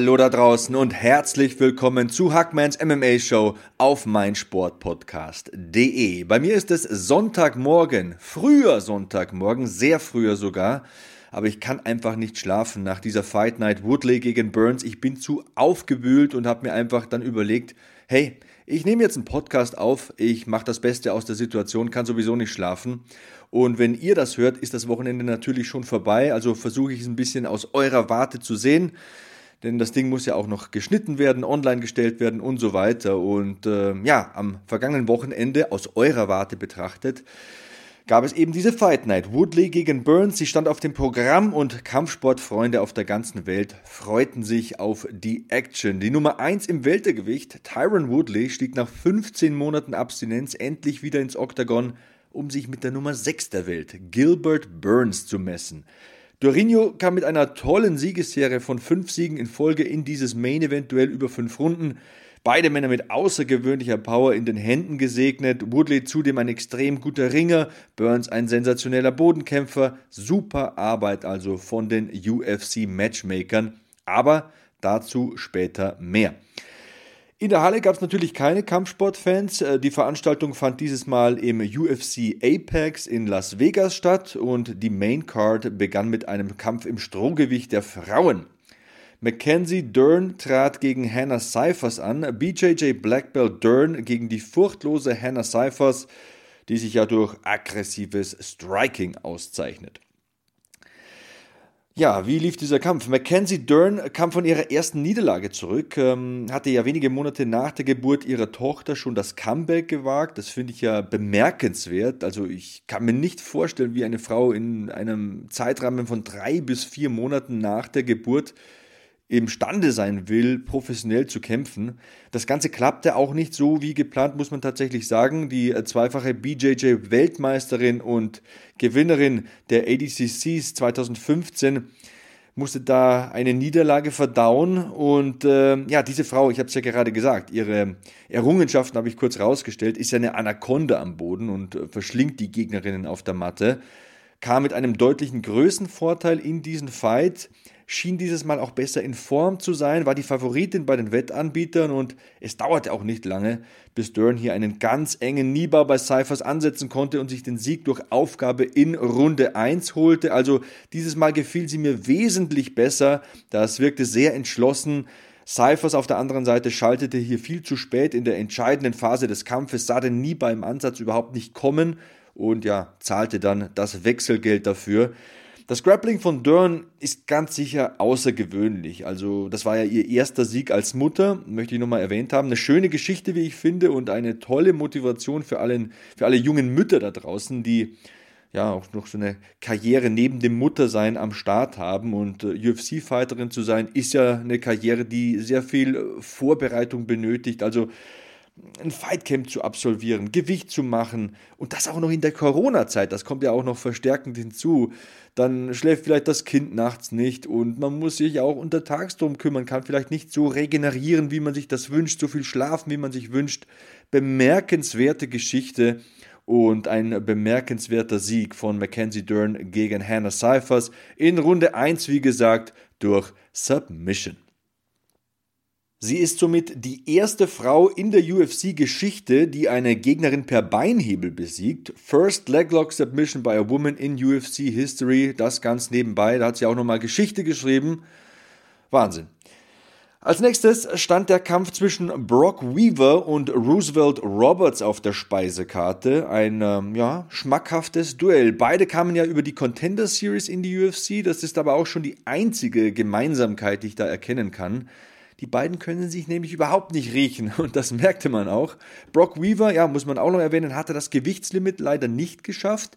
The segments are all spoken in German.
Hallo da draußen und herzlich willkommen zu Hackmans MMA Show auf meinsportpodcast.de. Bei mir ist es Sonntagmorgen, früher Sonntagmorgen, sehr früher sogar, aber ich kann einfach nicht schlafen nach dieser Fight Night Woodley gegen Burns. Ich bin zu aufgewühlt und habe mir einfach dann überlegt, hey, ich nehme jetzt einen Podcast auf, ich mache das Beste aus der Situation, kann sowieso nicht schlafen. Und wenn ihr das hört, ist das Wochenende natürlich schon vorbei, also versuche ich es ein bisschen aus eurer Warte zu sehen denn das Ding muss ja auch noch geschnitten werden, online gestellt werden und so weiter. Und äh, ja, am vergangenen Wochenende aus eurer Warte betrachtet, gab es eben diese Fight Night. Woodley gegen Burns, sie stand auf dem Programm und Kampfsportfreunde auf der ganzen Welt freuten sich auf die Action. Die Nummer 1 im Weltergewicht, Tyron Woodley, stieg nach 15 Monaten Abstinenz endlich wieder ins Oktagon, um sich mit der Nummer 6 der Welt, Gilbert Burns, zu messen. Dorinho kam mit einer tollen Siegesserie von fünf Siegen in Folge in dieses Main-Event-Duell über fünf Runden. Beide Männer mit außergewöhnlicher Power in den Händen gesegnet. Woodley zudem ein extrem guter Ringer, Burns ein sensationeller Bodenkämpfer. Super Arbeit also von den UFC-Matchmakern. Aber dazu später mehr. In der Halle gab es natürlich keine Kampfsportfans. Äh, die Veranstaltung fand dieses Mal im UFC Apex in Las Vegas statt und die Main Card begann mit einem Kampf im Strohgewicht der Frauen. Mackenzie Dern trat gegen Hannah Cyphers an, BJJ Black Belt Dern gegen die furchtlose Hannah Cyphers, die sich ja durch aggressives Striking auszeichnet. Ja, wie lief dieser Kampf? Mackenzie Dern kam von ihrer ersten Niederlage zurück, ähm, hatte ja wenige Monate nach der Geburt ihrer Tochter schon das Comeback gewagt. Das finde ich ja bemerkenswert. Also ich kann mir nicht vorstellen, wie eine Frau in einem Zeitrahmen von drei bis vier Monaten nach der Geburt imstande sein will, professionell zu kämpfen. Das Ganze klappte auch nicht so wie geplant, muss man tatsächlich sagen. Die äh, zweifache BJJ-Weltmeisterin und Gewinnerin der ADCCs 2015 musste da eine Niederlage verdauen. Und äh, ja, diese Frau, ich habe es ja gerade gesagt, ihre Errungenschaften habe ich kurz rausgestellt, ist ja eine Anaconda am Boden und äh, verschlingt die Gegnerinnen auf der Matte. Kam mit einem deutlichen Größenvorteil in diesen Fight schien dieses Mal auch besser in Form zu sein, war die Favoritin bei den Wettanbietern und es dauerte auch nicht lange, bis Dern hier einen ganz engen Niebar bei Cyphers ansetzen konnte und sich den Sieg durch Aufgabe in Runde 1 holte. Also dieses Mal gefiel sie mir wesentlich besser. Das wirkte sehr entschlossen. Cyphers auf der anderen Seite schaltete hier viel zu spät in der entscheidenden Phase des Kampfes, sah den Niebar im Ansatz überhaupt nicht kommen und ja, zahlte dann das Wechselgeld dafür. Das Grappling von Dern ist ganz sicher außergewöhnlich. Also, das war ja ihr erster Sieg als Mutter, möchte ich nochmal erwähnt haben. Eine schöne Geschichte, wie ich finde, und eine tolle Motivation für, allen, für alle jungen Mütter da draußen, die ja auch noch so eine Karriere neben dem Muttersein am Start haben. Und äh, UFC-Fighterin zu sein, ist ja eine Karriere, die sehr viel äh, Vorbereitung benötigt. Also, ein Fightcamp zu absolvieren, Gewicht zu machen und das auch noch in der Corona-Zeit, das kommt ja auch noch verstärkend hinzu. Dann schläft vielleicht das Kind nachts nicht und man muss sich auch unter Tags drum kümmern, kann vielleicht nicht so regenerieren, wie man sich das wünscht, so viel schlafen, wie man sich wünscht. Bemerkenswerte Geschichte und ein bemerkenswerter Sieg von Mackenzie Dern gegen Hannah Cyphers in Runde 1, wie gesagt, durch Submission. Sie ist somit die erste Frau in der UFC-Geschichte, die eine Gegnerin per Beinhebel besiegt. First Leglock Submission by a Woman in UFC History. Das ganz nebenbei. Da hat sie auch nochmal Geschichte geschrieben. Wahnsinn. Als nächstes stand der Kampf zwischen Brock Weaver und Roosevelt Roberts auf der Speisekarte. Ein ähm, ja, schmackhaftes Duell. Beide kamen ja über die Contender Series in die UFC. Das ist aber auch schon die einzige Gemeinsamkeit, die ich da erkennen kann. Die beiden können sich nämlich überhaupt nicht riechen. Und das merkte man auch. Brock Weaver, ja, muss man auch noch erwähnen, hatte das Gewichtslimit leider nicht geschafft,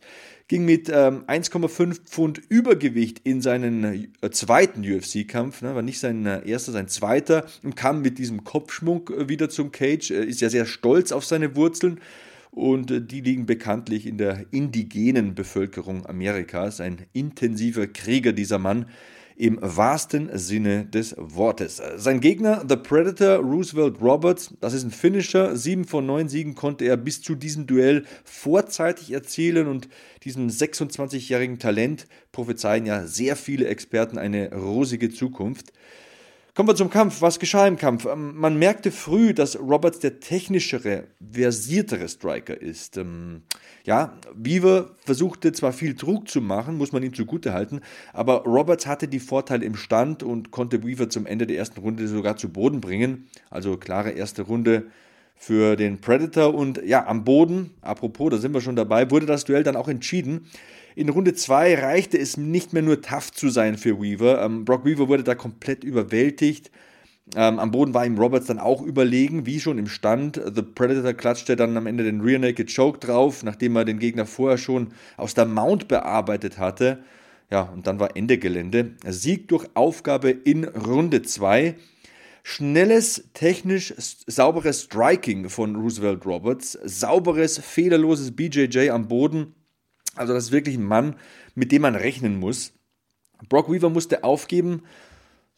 ging mit ähm, 1,5 Pfund Übergewicht in seinen äh, zweiten UFC-Kampf, ne, war nicht sein äh, erster, sein zweiter. Und kam mit diesem Kopfschmuck äh, wieder zum Cage, äh, ist ja sehr stolz auf seine Wurzeln. Und äh, die liegen bekanntlich in der indigenen Bevölkerung Amerikas. Ein intensiver Krieger, dieser Mann im wahrsten Sinne des Wortes. Sein Gegner, The Predator Roosevelt Roberts, das ist ein Finisher. Sieben von neun Siegen konnte er bis zu diesem Duell vorzeitig erzielen und diesem 26-jährigen Talent prophezeien ja sehr viele Experten eine rosige Zukunft. Kommen wir zum Kampf. Was geschah im Kampf? Ähm, man merkte früh, dass Roberts der technischere, versiertere Striker ist. Ähm, ja, Beaver versuchte zwar viel Druck zu machen, muss man ihm zugute halten, aber Roberts hatte die Vorteile im Stand und konnte Weaver zum Ende der ersten Runde sogar zu Boden bringen. Also klare erste Runde für den Predator und ja, am Boden, apropos, da sind wir schon dabei, wurde das Duell dann auch entschieden. In Runde 2 reichte es nicht mehr nur tough zu sein für Weaver. Ähm, Brock Weaver wurde da komplett überwältigt. Ähm, am Boden war ihm Roberts dann auch überlegen, wie schon im Stand. The Predator klatschte dann am Ende den Rear Naked Choke drauf, nachdem er den Gegner vorher schon aus der Mount bearbeitet hatte. Ja, und dann war Ende Gelände. Sieg durch Aufgabe in Runde 2. Schnelles, technisch sauberes Striking von Roosevelt Roberts, sauberes, fehlerloses BJJ am Boden also das ist wirklich ein Mann, mit dem man rechnen muss. Brock Weaver musste aufgeben,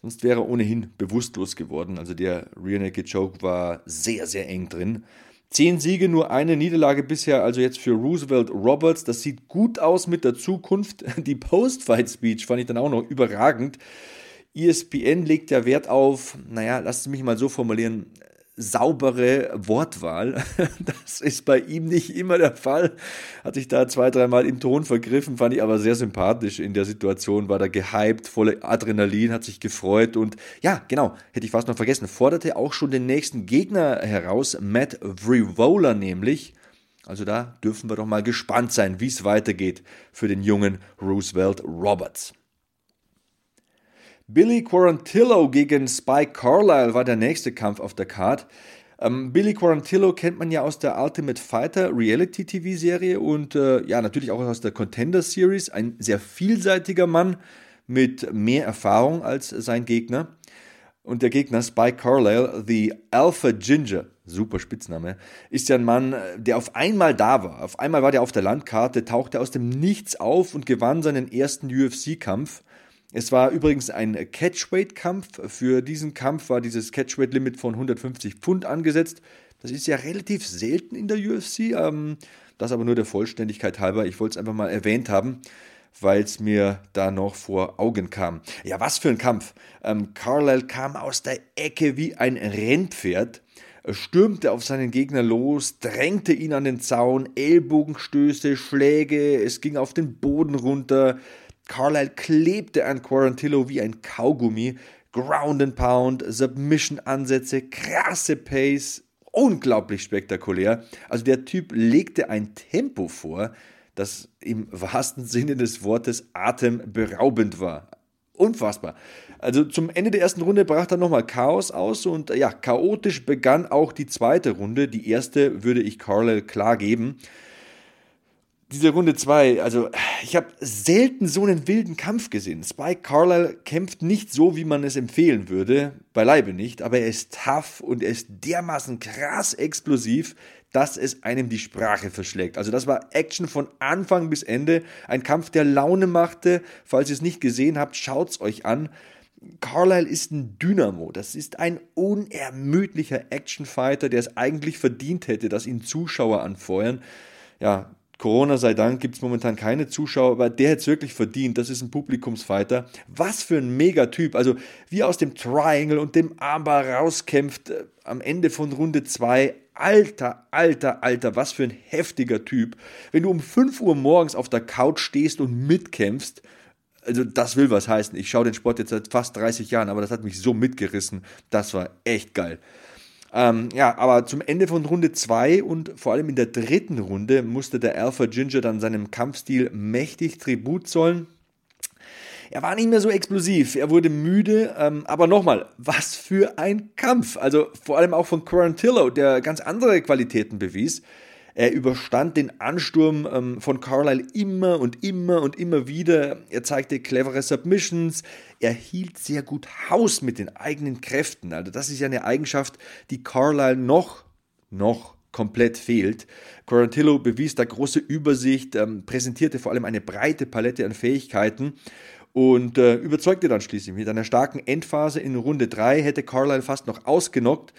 sonst wäre er ohnehin bewusstlos geworden. Also der Rear Naked Choke war sehr, sehr eng drin. Zehn Siege, nur eine Niederlage bisher, also jetzt für Roosevelt Roberts. Das sieht gut aus mit der Zukunft. Die Post-Fight-Speech fand ich dann auch noch überragend. ESPN legt ja Wert auf, naja, lasst es mich mal so formulieren, saubere Wortwahl. Das ist bei ihm nicht immer der Fall. Hat sich da zwei, dreimal im Ton vergriffen, fand ich aber sehr sympathisch in der Situation, war da gehypt, voller Adrenalin, hat sich gefreut und ja, genau, hätte ich fast noch vergessen, forderte auch schon den nächsten Gegner heraus, Matt Vrivola nämlich. Also da dürfen wir doch mal gespannt sein, wie es weitergeht für den jungen Roosevelt Roberts. Billy Quarantillo gegen Spike Carlyle war der nächste Kampf auf der Card. Ähm, Billy Quarantillo kennt man ja aus der Ultimate Fighter Reality TV Serie und äh, ja, natürlich auch aus der Contender Series. Ein sehr vielseitiger Mann mit mehr Erfahrung als sein Gegner. Und der Gegner Spike Carlyle, The Alpha Ginger, super Spitzname, ist ja ein Mann, der auf einmal da war. Auf einmal war der auf der Landkarte, tauchte aus dem Nichts auf und gewann seinen ersten UFC-Kampf. Es war übrigens ein Catchweight-Kampf. Für diesen Kampf war dieses Catchweight-Limit von 150 Pfund angesetzt. Das ist ja relativ selten in der UFC. Ähm, das aber nur der Vollständigkeit halber. Ich wollte es einfach mal erwähnt haben, weil es mir da noch vor Augen kam. Ja, was für ein Kampf. Ähm, Carlyle kam aus der Ecke wie ein Rennpferd stürmte auf seinen Gegner los, drängte ihn an den Zaun, Ellbogenstöße, Schläge, es ging auf den Boden runter, Carlyle klebte an Quarantillo wie ein Kaugummi. Ground and Pound, Submission-Ansätze, krasse Pace, unglaublich spektakulär. Also der Typ legte ein Tempo vor, das im wahrsten Sinne des Wortes atemberaubend war. Unfassbar. Also zum Ende der ersten Runde brach dann nochmal Chaos aus und ja, chaotisch begann auch die zweite Runde. Die erste würde ich Carlyle klar geben diese Runde 2, also ich habe selten so einen wilden Kampf gesehen. Spike Carlyle kämpft nicht so, wie man es empfehlen würde, beileibe nicht, aber er ist tough und er ist dermaßen krass explosiv, dass es einem die Sprache verschlägt. Also das war Action von Anfang bis Ende, ein Kampf, der Laune machte. Falls ihr es nicht gesehen habt, schaut's euch an. Carlyle ist ein Dynamo. Das ist ein unermüdlicher Actionfighter, der es eigentlich verdient hätte, dass ihn Zuschauer anfeuern. Ja, Corona sei Dank gibt es momentan keine Zuschauer, aber der hätte es wirklich verdient. Das ist ein Publikumsfighter. Was für ein Megatyp. Also wie aus dem Triangle und dem Armbar rauskämpft äh, am Ende von Runde 2. Alter, alter, alter, was für ein heftiger Typ. Wenn du um 5 Uhr morgens auf der Couch stehst und mitkämpfst, also das will was heißen. Ich schaue den Sport jetzt seit fast 30 Jahren, aber das hat mich so mitgerissen. Das war echt geil. Ähm, ja, aber zum Ende von Runde 2 und vor allem in der dritten Runde musste der Alpha Ginger dann seinem Kampfstil mächtig Tribut zollen. Er war nicht mehr so explosiv, er wurde müde, ähm, aber nochmal, was für ein Kampf. Also vor allem auch von Quarantillo, der ganz andere Qualitäten bewies. Er überstand den Ansturm ähm, von Carlyle immer und immer und immer wieder. Er zeigte clevere Submissions. Er hielt sehr gut Haus mit den eigenen Kräften. Also das ist ja eine Eigenschaft, die Carlyle noch, noch komplett fehlt. Quarantillo bewies da große Übersicht, ähm, präsentierte vor allem eine breite Palette an Fähigkeiten und äh, überzeugte dann schließlich. Mit einer starken Endphase in Runde 3 hätte Carlyle fast noch ausgenockt.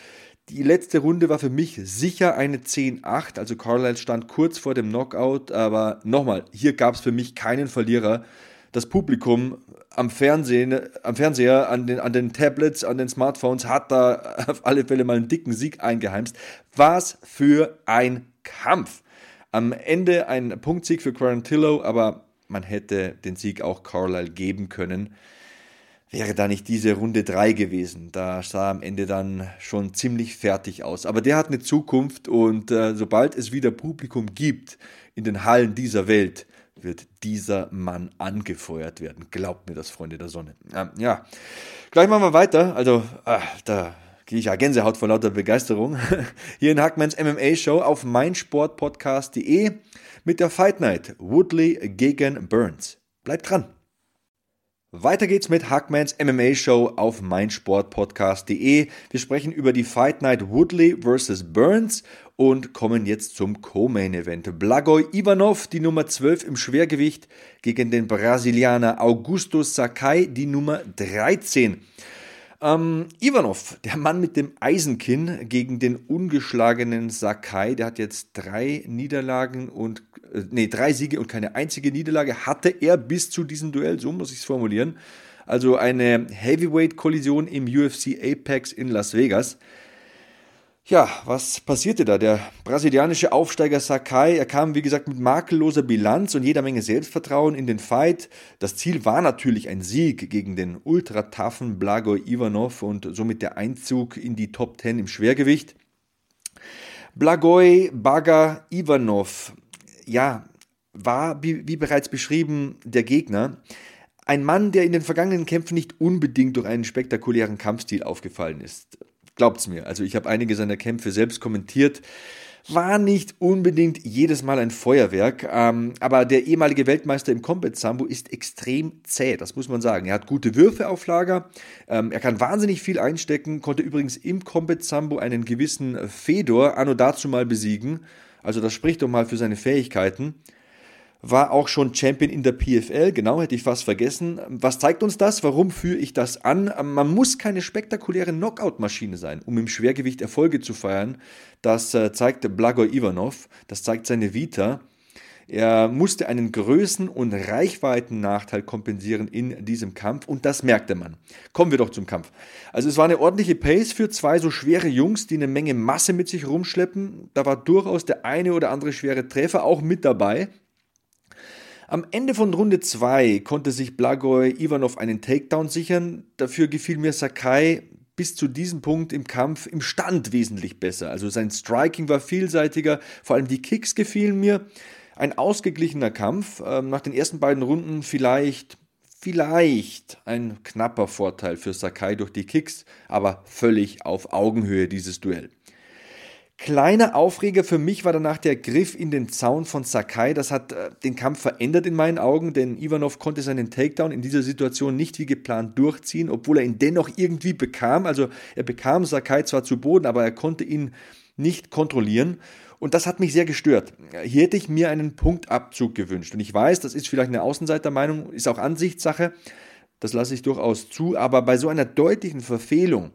Die letzte Runde war für mich sicher eine 10-8, also Carlisle stand kurz vor dem Knockout, aber nochmal, hier gab es für mich keinen Verlierer. Das Publikum am Fernsehen, am Fernseher, an den, an den Tablets, an den Smartphones hat da auf alle Fälle mal einen dicken Sieg eingeheimst. Was für ein Kampf! Am Ende ein Punktsieg für Quarantillo, aber man hätte den Sieg auch Carlisle geben können wäre da nicht diese Runde 3 gewesen. Da sah am Ende dann schon ziemlich fertig aus. Aber der hat eine Zukunft und äh, sobald es wieder Publikum gibt in den Hallen dieser Welt, wird dieser Mann angefeuert werden. Glaubt mir das, Freunde der Sonne. Ähm, ja, gleich machen wir weiter. Also, äh, da gehe ich ja Gänsehaut vor lauter Begeisterung. Hier in Hackmans MMA Show auf meinsportpodcast.de mit der Fight Night Woodley gegen Burns. Bleibt dran. Weiter geht's mit Hackmans MMA Show auf meinsportpodcast.de. Wir sprechen über die Fight Night Woodley vs. Burns und kommen jetzt zum Co-Main Event. Blagoj Ivanov, die Nummer 12 im Schwergewicht, gegen den Brasilianer Augusto Sakai, die Nummer 13. Ähm, Ivanov, der Mann mit dem Eisenkinn gegen den ungeschlagenen Sakai, der hat jetzt drei Niederlagen und äh, nee, drei Siege und keine einzige Niederlage hatte er bis zu diesem Duell, so muss ich es formulieren. Also eine Heavyweight-Kollision im UFC Apex in Las Vegas. Ja, was passierte da? Der brasilianische Aufsteiger Sakai, er kam wie gesagt mit makelloser Bilanz und jeder Menge Selbstvertrauen in den Fight. Das Ziel war natürlich ein Sieg gegen den ultra-taffen Blagoj Ivanov und somit der Einzug in die Top 10 im Schwergewicht. Blagoj Baga Ivanov, ja, war, wie, wie bereits beschrieben, der Gegner. Ein Mann, der in den vergangenen Kämpfen nicht unbedingt durch einen spektakulären Kampfstil aufgefallen ist. Glaubt's mir. Also ich habe einige seiner Kämpfe selbst kommentiert. War nicht unbedingt jedes Mal ein Feuerwerk, ähm, aber der ehemalige Weltmeister im Combat Sambo ist extrem zäh, das muss man sagen. Er hat gute Würfe auf Lager, ähm, er kann wahnsinnig viel einstecken, konnte übrigens im Combat Sambo einen gewissen Fedor anno dazu mal besiegen. Also das spricht doch mal für seine Fähigkeiten war auch schon Champion in der PFL, genau, hätte ich fast vergessen. Was zeigt uns das? Warum führe ich das an? Man muss keine spektakuläre Knockout-Maschine sein, um im Schwergewicht Erfolge zu feiern. Das äh, zeigt Blagoj Ivanov, das zeigt seine Vita. Er musste einen Größen- und Reichweiten-Nachteil kompensieren in diesem Kampf und das merkte man. Kommen wir doch zum Kampf. Also es war eine ordentliche Pace für zwei so schwere Jungs, die eine Menge Masse mit sich rumschleppen. Da war durchaus der eine oder andere schwere Treffer auch mit dabei. Am Ende von Runde 2 konnte sich Blagoj Ivanov einen Takedown sichern. Dafür gefiel mir Sakai bis zu diesem Punkt im Kampf im Stand wesentlich besser. Also sein Striking war vielseitiger, vor allem die Kicks gefielen mir. Ein ausgeglichener Kampf. Ähm, nach den ersten beiden Runden vielleicht, vielleicht ein knapper Vorteil für Sakai durch die Kicks, aber völlig auf Augenhöhe dieses Duell. Kleiner Aufreger für mich war danach der Griff in den Zaun von Sakai. Das hat äh, den Kampf verändert in meinen Augen, denn Ivanov konnte seinen Takedown in dieser Situation nicht wie geplant durchziehen, obwohl er ihn dennoch irgendwie bekam. Also er bekam Sakai zwar zu Boden, aber er konnte ihn nicht kontrollieren. Und das hat mich sehr gestört. Hier hätte ich mir einen Punktabzug gewünscht. Und ich weiß, das ist vielleicht eine Außenseitermeinung, ist auch Ansichtssache. Das lasse ich durchaus zu. Aber bei so einer deutlichen Verfehlung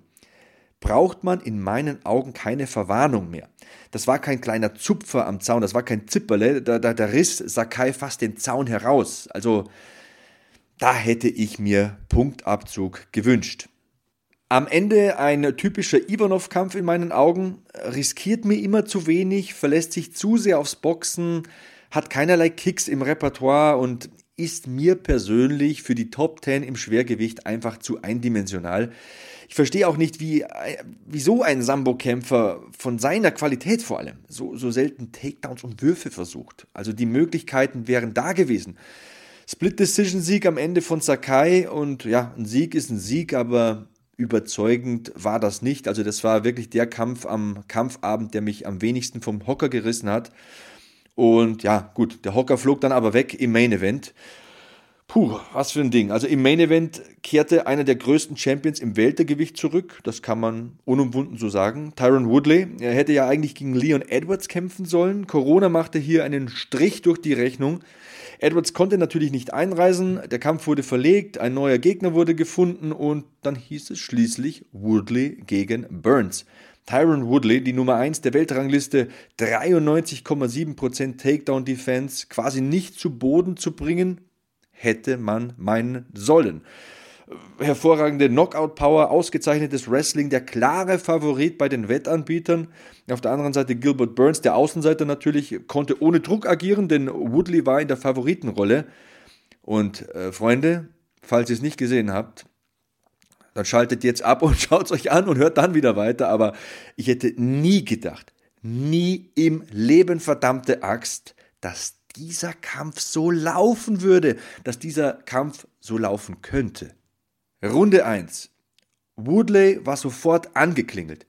braucht man in meinen Augen keine Verwarnung mehr. Das war kein kleiner Zupfer am Zaun, das war kein Zipperle, da, da, da riss Sakai fast den Zaun heraus. Also da hätte ich mir Punktabzug gewünscht. Am Ende ein typischer Ivanov-Kampf in meinen Augen, riskiert mir immer zu wenig, verlässt sich zu sehr aufs Boxen, hat keinerlei Kicks im Repertoire und ist mir persönlich für die Top 10 im Schwergewicht einfach zu eindimensional. Ich verstehe auch nicht, wie, wieso ein Sambo-Kämpfer von seiner Qualität vor allem so, so selten Takedowns und Würfe versucht. Also die Möglichkeiten wären da gewesen. Split-Decision-Sieg am Ende von Sakai und ja, ein Sieg ist ein Sieg, aber überzeugend war das nicht. Also das war wirklich der Kampf am Kampfabend, der mich am wenigsten vom Hocker gerissen hat. Und ja, gut, der Hocker flog dann aber weg im Main Event. Puh, was für ein Ding. Also im Main Event kehrte einer der größten Champions im Weltergewicht zurück. Das kann man unumwunden so sagen. Tyron Woodley. Er hätte ja eigentlich gegen Leon Edwards kämpfen sollen. Corona machte hier einen Strich durch die Rechnung. Edwards konnte natürlich nicht einreisen, der Kampf wurde verlegt, ein neuer Gegner wurde gefunden und dann hieß es schließlich Woodley gegen Burns. Tyron Woodley, die Nummer 1 der Weltrangliste, 93,7% Takedown Defense, quasi nicht zu Boden zu bringen, hätte man meinen sollen hervorragende Knockout-Power, ausgezeichnetes Wrestling, der klare Favorit bei den Wettanbietern. Auf der anderen Seite Gilbert Burns, der Außenseiter natürlich, konnte ohne Druck agieren, denn Woodley war in der Favoritenrolle. Und äh, Freunde, falls ihr es nicht gesehen habt, dann schaltet jetzt ab und schaut es euch an und hört dann wieder weiter. Aber ich hätte nie gedacht, nie im Leben, verdammte Axt, dass dieser Kampf so laufen würde, dass dieser Kampf so laufen könnte. Runde 1. Woodley war sofort angeklingelt.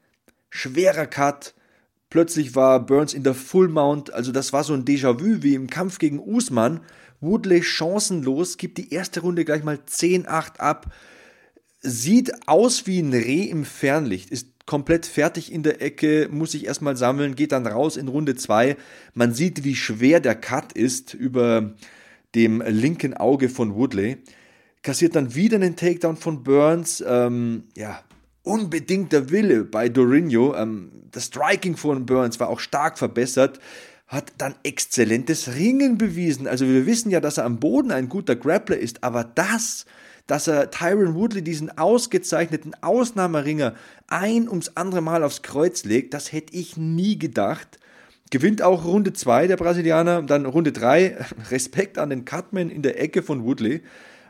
Schwerer Cut. Plötzlich war Burns in der Full Mount, also das war so ein Déjà-vu wie im Kampf gegen Usman. Woodley chancenlos, gibt die erste Runde gleich mal 10-8 ab. Sieht aus wie ein Reh im Fernlicht, ist komplett fertig in der Ecke, muss sich erstmal sammeln, geht dann raus in Runde 2. Man sieht, wie schwer der Cut ist über dem linken Auge von Woodley kassiert dann wieder einen Takedown von Burns. Ähm, ja, unbedingter Wille bei Dorinho. Ähm, das Striking von Burns war auch stark verbessert. Hat dann exzellentes Ringen bewiesen. Also wir wissen ja, dass er am Boden ein guter Grappler ist, aber das, dass er Tyron Woodley, diesen ausgezeichneten Ausnahmeringer, ein ums andere Mal aufs Kreuz legt, das hätte ich nie gedacht. Gewinnt auch Runde 2 der Brasilianer, dann Runde 3, Respekt an den Cutman in der Ecke von Woodley.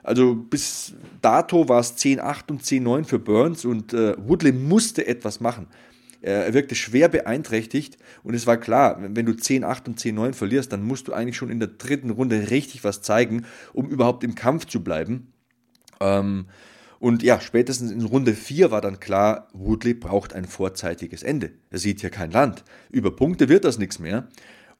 Also bis dato war es 10-8 und 10-9 für Burns und äh, Woodley musste etwas machen. Er wirkte schwer beeinträchtigt und es war klar, wenn du 10-8 und 10-9 verlierst, dann musst du eigentlich schon in der dritten Runde richtig was zeigen, um überhaupt im Kampf zu bleiben. Ähm, und ja, spätestens in Runde 4 war dann klar, Woodley braucht ein vorzeitiges Ende. Er sieht hier kein Land. Über Punkte wird das nichts mehr.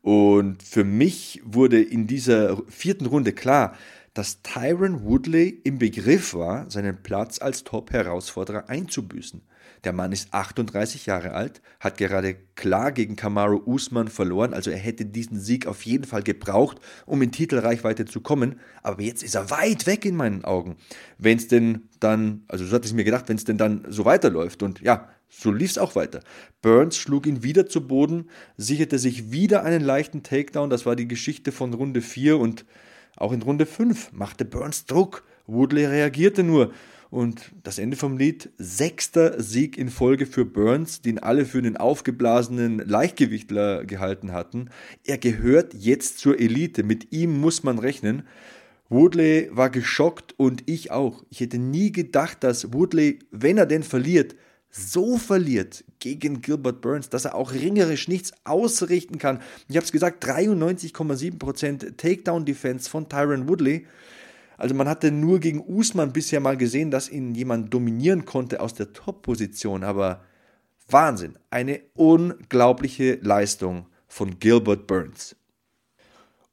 Und für mich wurde in dieser vierten Runde klar, dass Tyron Woodley im Begriff war, seinen Platz als Top-Herausforderer einzubüßen. Der Mann ist 38 Jahre alt, hat gerade klar gegen Kamaru Usman verloren, also er hätte diesen Sieg auf jeden Fall gebraucht, um in Titelreichweite zu kommen. Aber jetzt ist er weit weg in meinen Augen. Wenn es denn dann, also so hatte ich mir gedacht, wenn es denn dann so weiterläuft. Und ja, so lief es auch weiter. Burns schlug ihn wieder zu Boden, sicherte sich wieder einen leichten Takedown. Das war die Geschichte von Runde 4 und auch in Runde 5 machte Burns Druck. Woodley reagierte nur. Und das Ende vom Lied, sechster Sieg in Folge für Burns, den alle für einen aufgeblasenen Leichtgewichtler gehalten hatten. Er gehört jetzt zur Elite, mit ihm muss man rechnen. Woodley war geschockt und ich auch. Ich hätte nie gedacht, dass Woodley, wenn er denn verliert, so verliert gegen Gilbert Burns, dass er auch ringerisch nichts ausrichten kann. Ich habe es gesagt, 93,7% Takedown-Defense von Tyron Woodley. Also man hatte nur gegen Usman bisher mal gesehen, dass ihn jemand dominieren konnte aus der Top-Position, aber Wahnsinn, eine unglaubliche Leistung von Gilbert Burns.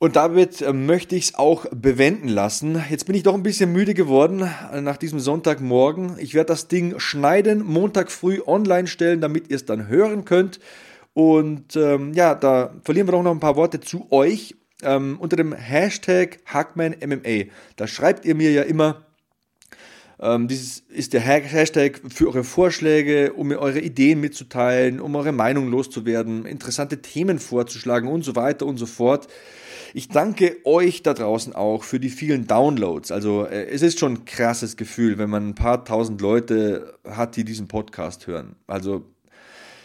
Und damit äh, möchte ich es auch bewenden lassen. Jetzt bin ich doch ein bisschen müde geworden äh, nach diesem Sonntagmorgen. Ich werde das Ding schneiden, Montag früh online stellen, damit ihr es dann hören könnt. Und ähm, ja, da verlieren wir doch noch ein paar Worte zu euch. Ähm, unter dem Hashtag HackmanMMA. Da schreibt ihr mir ja immer, ähm, dieses ist der Hashtag für eure Vorschläge, um mir eure Ideen mitzuteilen, um eure Meinung loszuwerden, interessante Themen vorzuschlagen und so weiter und so fort. Ich danke euch da draußen auch für die vielen Downloads. Also äh, es ist schon ein krasses Gefühl, wenn man ein paar tausend Leute hat, die diesen Podcast hören. Also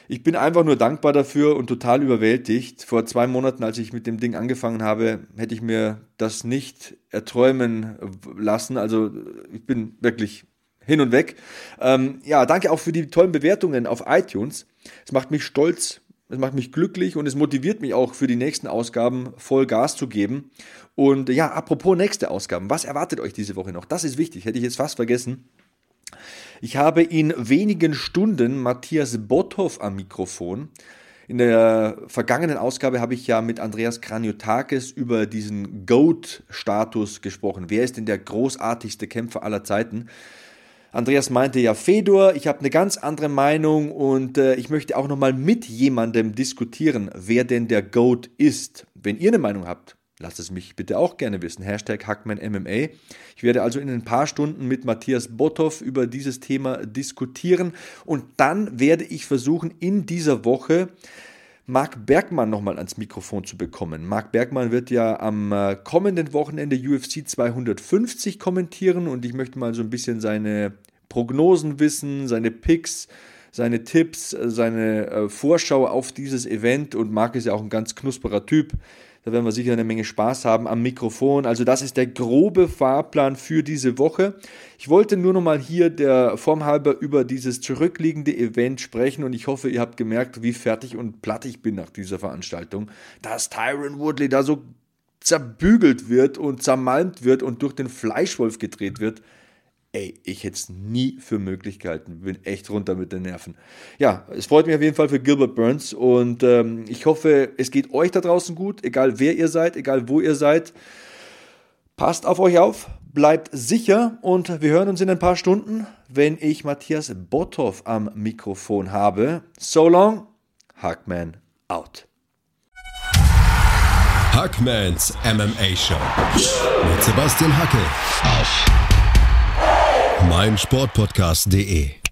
ich bin einfach nur dankbar dafür und total überwältigt. Vor zwei Monaten, als ich mit dem Ding angefangen habe, hätte ich mir das nicht erträumen lassen. Also ich bin wirklich hin und weg. Ähm, ja, danke auch für die tollen Bewertungen auf iTunes. Es macht mich stolz, es macht mich glücklich und es motiviert mich auch für die nächsten Ausgaben voll Gas zu geben. Und ja, apropos nächste Ausgaben, was erwartet euch diese Woche noch? Das ist wichtig, hätte ich jetzt fast vergessen. Ich habe in wenigen Stunden Matthias Botthoff am Mikrofon. In der vergangenen Ausgabe habe ich ja mit Andreas Kraniotakis über diesen GOAT-Status gesprochen. Wer ist denn der großartigste Kämpfer aller Zeiten? Andreas meinte ja Fedor, ich habe eine ganz andere Meinung und äh, ich möchte auch nochmal mit jemandem diskutieren, wer denn der GOAT ist. Wenn ihr eine Meinung habt, lasst es mich bitte auch gerne wissen. Hashtag HackmanMMA. Ich werde also in ein paar Stunden mit Matthias Botthoff über dieses Thema diskutieren und dann werde ich versuchen, in dieser Woche Marc Bergmann nochmal ans Mikrofon zu bekommen. Marc Bergmann wird ja am äh, kommenden Wochenende UFC 250 kommentieren und ich möchte mal so ein bisschen seine Prognosen wissen, seine Picks, seine Tipps, äh, seine äh, Vorschau auf dieses Event. Und Marc ist ja auch ein ganz knusperer Typ. Da werden wir sicher eine Menge Spaß haben am Mikrofon. Also das ist der grobe Fahrplan für diese Woche. Ich wollte nur noch mal hier der Form halber über dieses zurückliegende Event sprechen und ich hoffe, ihr habt gemerkt, wie fertig und platt ich bin nach dieser Veranstaltung. Dass Tyron Woodley da so zerbügelt wird und zermalmt wird und durch den Fleischwolf gedreht wird ey, ich hätte es nie für möglich gehalten. Bin echt runter mit den Nerven. Ja, es freut mich auf jeden Fall für Gilbert Burns und ähm, ich hoffe, es geht euch da draußen gut, egal wer ihr seid, egal wo ihr seid. Passt auf euch auf, bleibt sicher und wir hören uns in ein paar Stunden, wenn ich Matthias Botthoff am Mikrofon habe. So long, Hackman out. Hackmans MMA Show mit Sebastian Hacke auf meinsportpodcast.de